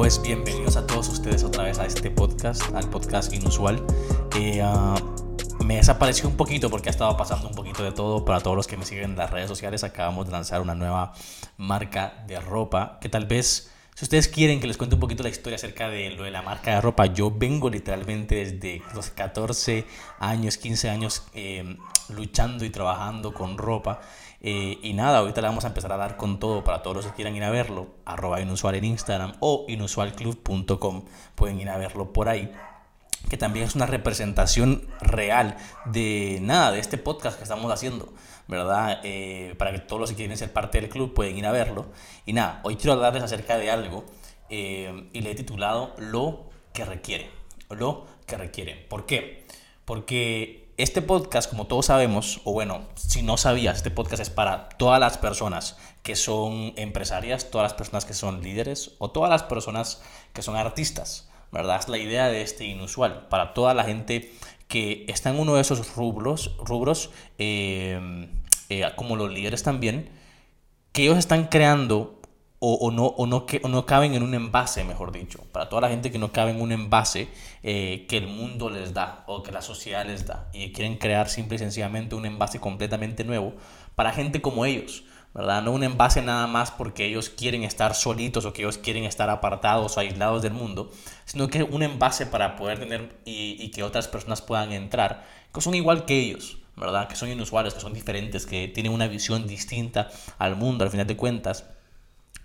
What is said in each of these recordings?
Pues bienvenidos a todos ustedes otra vez a este podcast, al podcast inusual. Eh, ah, me desapareció un poquito porque ha estado pasando un poquito de todo. Para todos los que me siguen en las redes sociales, acabamos de lanzar una nueva marca de ropa que tal vez, si ustedes quieren que les cuente un poquito la historia acerca de lo de la marca de ropa, yo vengo literalmente desde los 14 años, 15 años eh, luchando y trabajando con ropa. Eh, y nada, ahorita le vamos a empezar a dar con todo para todos los que quieran ir a verlo. Arroba inusual en Instagram o inusualclub.com. Pueden ir a verlo por ahí. Que también es una representación real de nada, de este podcast que estamos haciendo. ¿Verdad? Eh, para que todos los que quieren ser parte del club pueden ir a verlo. Y nada, hoy quiero hablarles acerca de algo. Eh, y le he titulado Lo que requiere. Lo que requiere. ¿Por qué? Porque este podcast, como todos sabemos, o bueno, si no sabías, este podcast es para todas las personas que son empresarias, todas las personas que son líderes o todas las personas que son artistas, ¿verdad? Es la idea de este inusual, para toda la gente que está en uno de esos rubros, rubros eh, eh, como los líderes también, que ellos están creando o, no, o, no, que, no caben en un envase, mejor dicho. Para toda la gente que no cabe en un envase eh, que el mundo les da o que la sociedad les da y quieren crear simple y sencillamente un envase completamente nuevo para gente como ellos. ¿verdad? No un envase nada más porque ellos quieren estar solitos o que ellos quieren estar apartados o aislados del mundo, sino que un envase para poder tener y, y que otras personas puedan entrar, que son igual que ellos, ¿verdad? Que son inusuales, que son diferentes, que tienen una visión distinta al mundo, al final de cuentas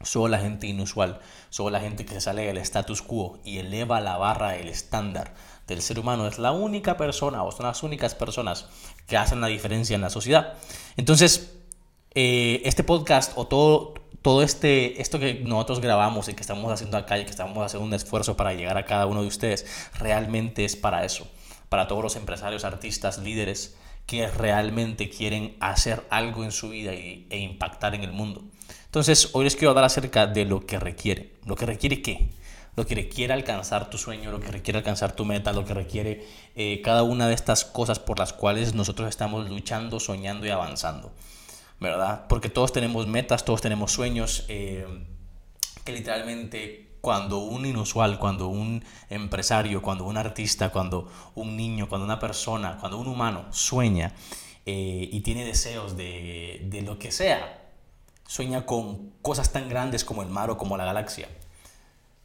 Solo la gente inusual, solo la gente que sale del status quo y eleva la barra, el estándar del ser humano es la única persona o son las únicas personas que hacen la diferencia en la sociedad. Entonces, eh, este podcast o todo, todo este, esto que nosotros grabamos y que estamos haciendo acá y que estamos haciendo un esfuerzo para llegar a cada uno de ustedes, realmente es para eso, para todos los empresarios, artistas, líderes que realmente quieren hacer algo en su vida e impactar en el mundo. Entonces, hoy les quiero hablar acerca de lo que requiere. ¿Lo que requiere qué? Lo que requiere alcanzar tu sueño, lo que requiere alcanzar tu meta, lo que requiere eh, cada una de estas cosas por las cuales nosotros estamos luchando, soñando y avanzando. ¿Verdad? Porque todos tenemos metas, todos tenemos sueños, eh, que literalmente cuando un inusual, cuando un empresario, cuando un artista, cuando un niño, cuando una persona, cuando un humano sueña eh, y tiene deseos de, de lo que sea, sueña con cosas tan grandes como el mar o como la galaxia.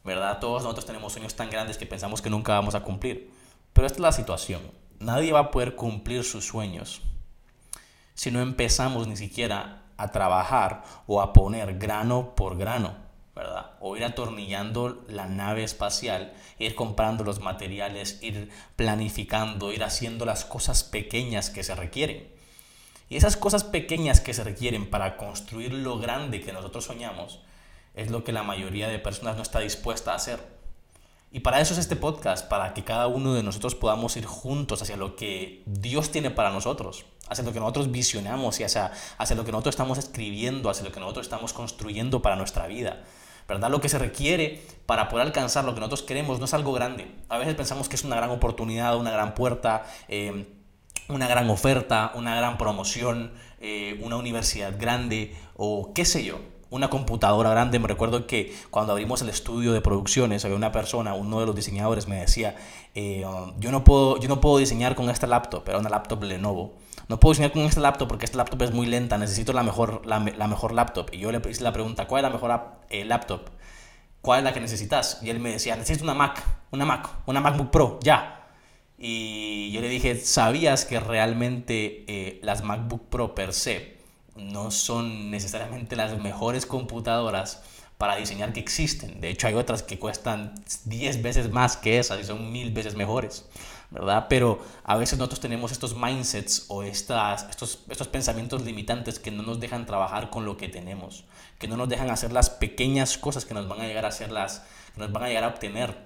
¿Verdad? Todos nosotros tenemos sueños tan grandes que pensamos que nunca vamos a cumplir. Pero esta es la situación. Nadie va a poder cumplir sus sueños si no empezamos ni siquiera a trabajar o a poner grano por grano, ¿verdad? O ir atornillando la nave espacial, ir comprando los materiales, ir planificando, ir haciendo las cosas pequeñas que se requieren. Y esas cosas pequeñas que se requieren para construir lo grande que nosotros soñamos es lo que la mayoría de personas no está dispuesta a hacer. Y para eso es este podcast, para que cada uno de nosotros podamos ir juntos hacia lo que Dios tiene para nosotros, hacia lo que nosotros visionamos y hacia, hacia lo que nosotros estamos escribiendo, hacia lo que nosotros estamos construyendo para nuestra vida. ¿verdad? Lo que se requiere para poder alcanzar lo que nosotros queremos no es algo grande. A veces pensamos que es una gran oportunidad, una gran puerta. Eh, una gran oferta, una gran promoción, eh, una universidad grande o qué sé yo, una computadora grande. Me recuerdo que cuando abrimos el estudio de producciones, había una persona, uno de los diseñadores me decía, eh, yo, no puedo, yo no puedo diseñar con esta laptop, era una laptop Lenovo. No puedo diseñar con esta laptop porque esta laptop es muy lenta, necesito la mejor, la, mejor laptop. Y yo le hice la pregunta, ¿cuál es la mejor eh, laptop? ¿Cuál es la que necesitas? Y él me decía, necesito una Mac, una Mac, una MacBook Pro, ya. Y yo le dije, ¿sabías que realmente eh, las MacBook Pro per se no son necesariamente las mejores computadoras para diseñar que existen? De hecho, hay otras que cuestan 10 veces más que esas y son mil veces mejores, ¿verdad? Pero a veces nosotros tenemos estos mindsets o estas, estos, estos pensamientos limitantes que no nos dejan trabajar con lo que tenemos, que no nos dejan hacer las pequeñas cosas que nos van a llegar a hacer las, que nos van a llegar a obtener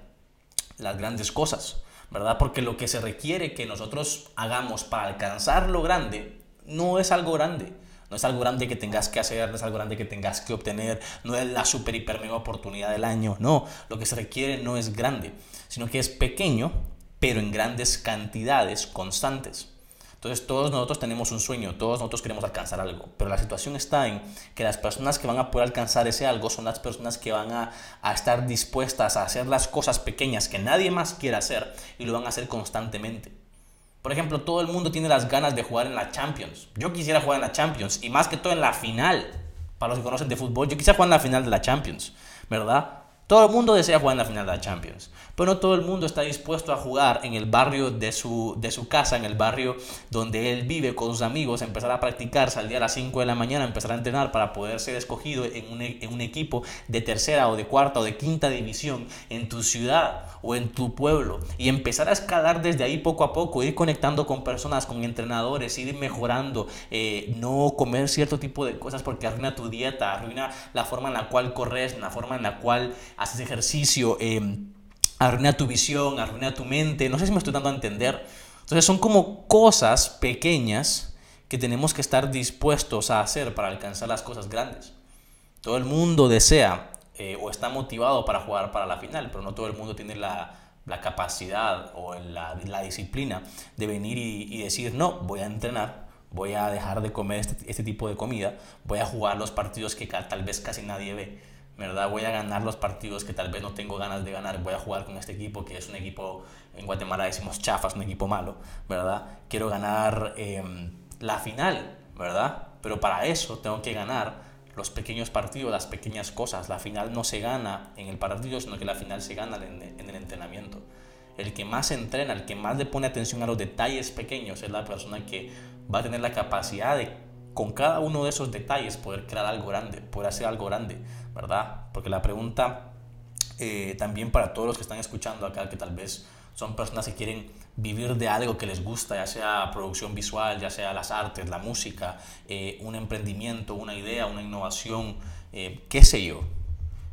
las grandes cosas. ¿Verdad? Porque lo que se requiere que nosotros hagamos para alcanzar lo grande no es algo grande. No es algo grande que tengas que hacer, no es algo grande que tengas que obtener, no es la super hiper mega oportunidad del año, no. Lo que se requiere no es grande, sino que es pequeño, pero en grandes cantidades constantes. Entonces todos nosotros tenemos un sueño, todos nosotros queremos alcanzar algo, pero la situación está en que las personas que van a poder alcanzar ese algo son las personas que van a, estar dispuestas a hacer las cosas pequeñas que nadie más quiere hacer y lo van a hacer constantemente. Por ejemplo, todo el mundo tiene las ganas de jugar en la Champions. Yo quisiera jugar en la Champions y más que todo en la final. Para los que conocen de fútbol, yo quisiera jugar en la final de la Champions, ¿verdad? Todo el mundo desea jugar en la final de la Champions, pero no todo el mundo está dispuesto a jugar en el barrio de su, de su casa, en el barrio donde él vive con sus amigos, empezar a practicar, salir a las 5 de la mañana, empezar a entrenar para poder ser escogido en un, en un equipo de tercera o de cuarta o de quinta división en tu ciudad o en tu pueblo. Y empezar a escalar desde ahí poco a poco, ir conectando con personas, con entrenadores, ir mejorando, eh, no comer cierto tipo de cosas porque arruina tu dieta, arruina la forma en la cual corres, la forma en la cual haces ejercicio, eh, arruina tu visión, arruina tu mente. No sé si me estoy dando a entender. Entonces son como cosas pequeñas que tenemos que estar dispuestos a hacer para alcanzar las cosas grandes. Todo el mundo desea eh, o está motivado para jugar para la final, pero no todo el mundo tiene la, la capacidad o la, disciplina de venir y, y, decir, no, voy a entrenar, voy a dejar de comer este, este tipo de comida, voy a jugar los partidos que tal vez casi nadie ve ¿verdad? Voy a ganar los partidos que tal vez no tengo ganas de ganar, voy a jugar con este equipo que es un equipo, en Guatemala decimos chafas, un equipo malo, ¿verdad? Quiero ganar eh, la final, ¿verdad? Pero para eso tengo que ganar los pequeños partidos, las pequeñas cosas. La final no se gana en el partido, sino que la final se gana en, el entrenamiento. El que más entrena, el que más le pone atención a los detalles pequeños es la persona que va a tener la capacidad de con cada uno de esos detalles poder crear algo grande, poder hacer algo grande, ¿verdad? Porque la pregunta eh, también para todos los que están escuchando acá, que tal vez son personas que quieren vivir de algo que les gusta, ya sea producción visual, ya sea las artes, la música, eh, un emprendimiento, una idea, una innovación, eh, qué sé yo,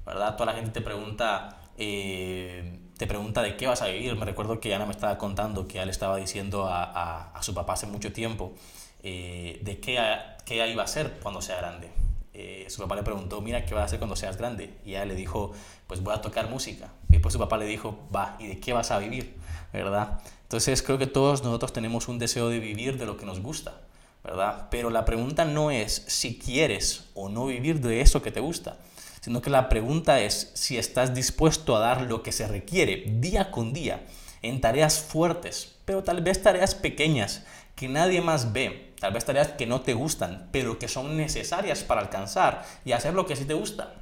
¿verdad? Toda la gente te pregunta, te pregunta de qué vas a vivir. Me recuerdo que Ana me estaba contando que él estaba diciendo a, su papá hace mucho tiempo de qué, qué iba a hacer cuando sea grande. Eh, su papá le preguntó, mira, ¿qué vas a hacer cuando seas grande? Y ella le dijo, pues voy a tocar música. Y después su papá le dijo, va, ¿y de qué vas a vivir? ¿Verdad? Entonces creo que todos nosotros tenemos un deseo de vivir de lo que nos gusta, ¿verdad? Pero la pregunta no es si quieres o no vivir de eso que te gusta, sino que la pregunta es si estás dispuesto a dar lo que se requiere día con día en tareas fuertes, pero tal vez tareas pequeñas que nadie más ve, tal vez tareas que no te gustan, pero que son necesarias para alcanzar y hacer lo que sí te gusta.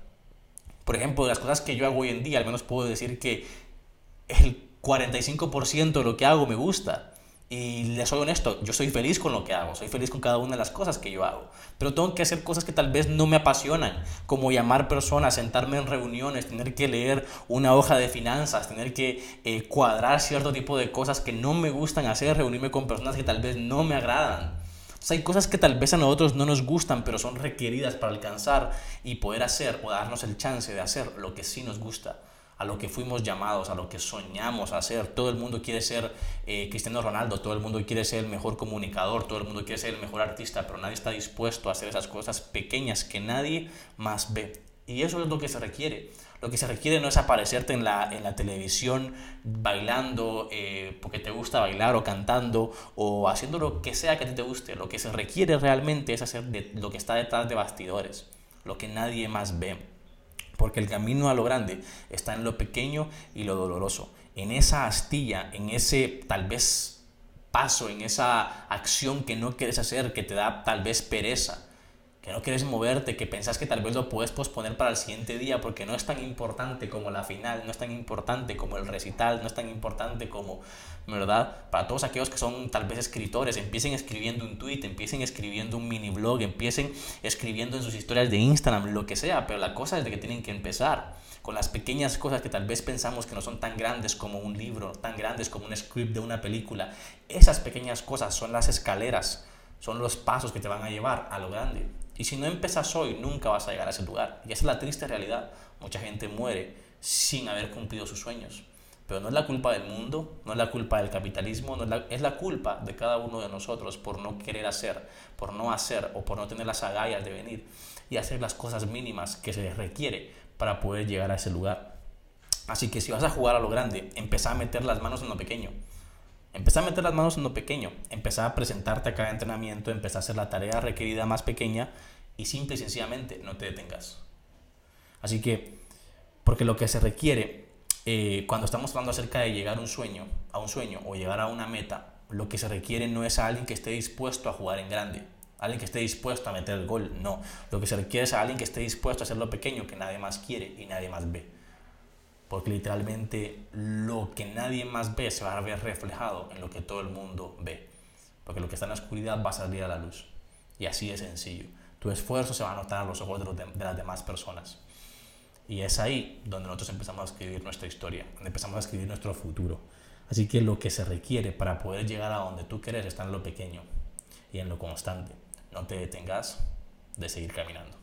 Por ejemplo, las cosas que yo hago hoy en día, al menos puedo decir que el 45% de lo que hago me gusta. Y le soy honesto, yo soy feliz con lo que hago, soy feliz con cada una de las cosas que yo hago. Pero tengo que hacer cosas que tal vez no me apasionan, como llamar personas, sentarme en reuniones, tener que leer una hoja de finanzas, tener que eh, cuadrar cierto tipo de cosas que no me gustan hacer, reunirme con personas que tal vez no me agradan. Sea, hay cosas que tal vez a nosotros no nos gustan, pero son requeridas para alcanzar y poder hacer o darnos el chance de hacer lo que sí nos gusta a lo que fuimos llamados, a lo que soñamos hacer. Todo el mundo quiere ser eh, Cristiano Ronaldo, todo el mundo quiere ser el mejor comunicador, todo el mundo quiere ser el mejor artista, pero nadie está dispuesto a hacer esas cosas pequeñas que nadie más ve. Y eso es lo que se requiere. Lo que se requiere no es aparecerte en la, en la televisión bailando eh, porque te gusta bailar o cantando o haciendo lo que sea que a ti te guste. Lo que se requiere realmente es hacer lo que está detrás de bastidores, lo que nadie más ve. Porque el camino a lo grande está en lo pequeño y lo doloroso. En esa astilla, en ese tal vez paso, en esa acción que no quieres hacer, que te da tal vez pereza que no quieres moverte, que pensás que tal vez lo puedes posponer para el siguiente día porque no es tan importante como la final, no es tan importante como el recital, no es tan importante como, ¿verdad? Para todos aquellos que son tal vez escritores, empiecen escribiendo un tweet, empiecen escribiendo un mini blog, empiecen escribiendo en sus historias de Instagram, lo que sea, pero la cosa es de que tienen que empezar con las pequeñas cosas que tal vez pensamos que no son tan grandes como un libro, tan grandes como un script de una película. Esas pequeñas cosas son las escaleras, son los pasos que te van a llevar a lo grande. Y si no empiezas hoy, nunca vas a llegar a ese lugar. Y esa es la triste realidad. Mucha gente muere sin haber cumplido sus sueños. Pero no es la culpa del mundo, no es la culpa del capitalismo, no es, la, es la culpa de cada uno de nosotros por no querer hacer, por no hacer o por no tener las agallas de venir y hacer las cosas mínimas que se requiere para poder llegar a ese lugar. Así que si vas a jugar a lo grande, empezá a meter las manos en lo pequeño. Empezá a meter las manos en lo pequeño, empezá a presentarte a cada entrenamiento, empezá a hacer la tarea requerida más pequeña y simple y sencillamente no te detengas. Así que, porque lo que se requiere eh, cuando estamos hablando acerca de llegar a un sueño, a un sueño o llegar a una meta, lo que se requiere no es a alguien que esté dispuesto a jugar en grande, alguien que esté dispuesto a meter el gol, no. Lo que se requiere es a alguien que esté dispuesto a hacer lo pequeño que nadie más quiere y nadie más ve. Porque literalmente lo que nadie más ve se va a ver reflejado en lo que todo el mundo ve. Porque lo que está en la oscuridad va a salir a la luz. Y así de sencillo. Tu esfuerzo se va a notar a los ojos de, de las demás personas. Y es ahí donde nosotros empezamos a escribir nuestra historia, donde empezamos a escribir nuestro futuro. Así que lo que se requiere para poder llegar a donde tú quieres está en lo pequeño y en lo constante. No te detengas de seguir caminando.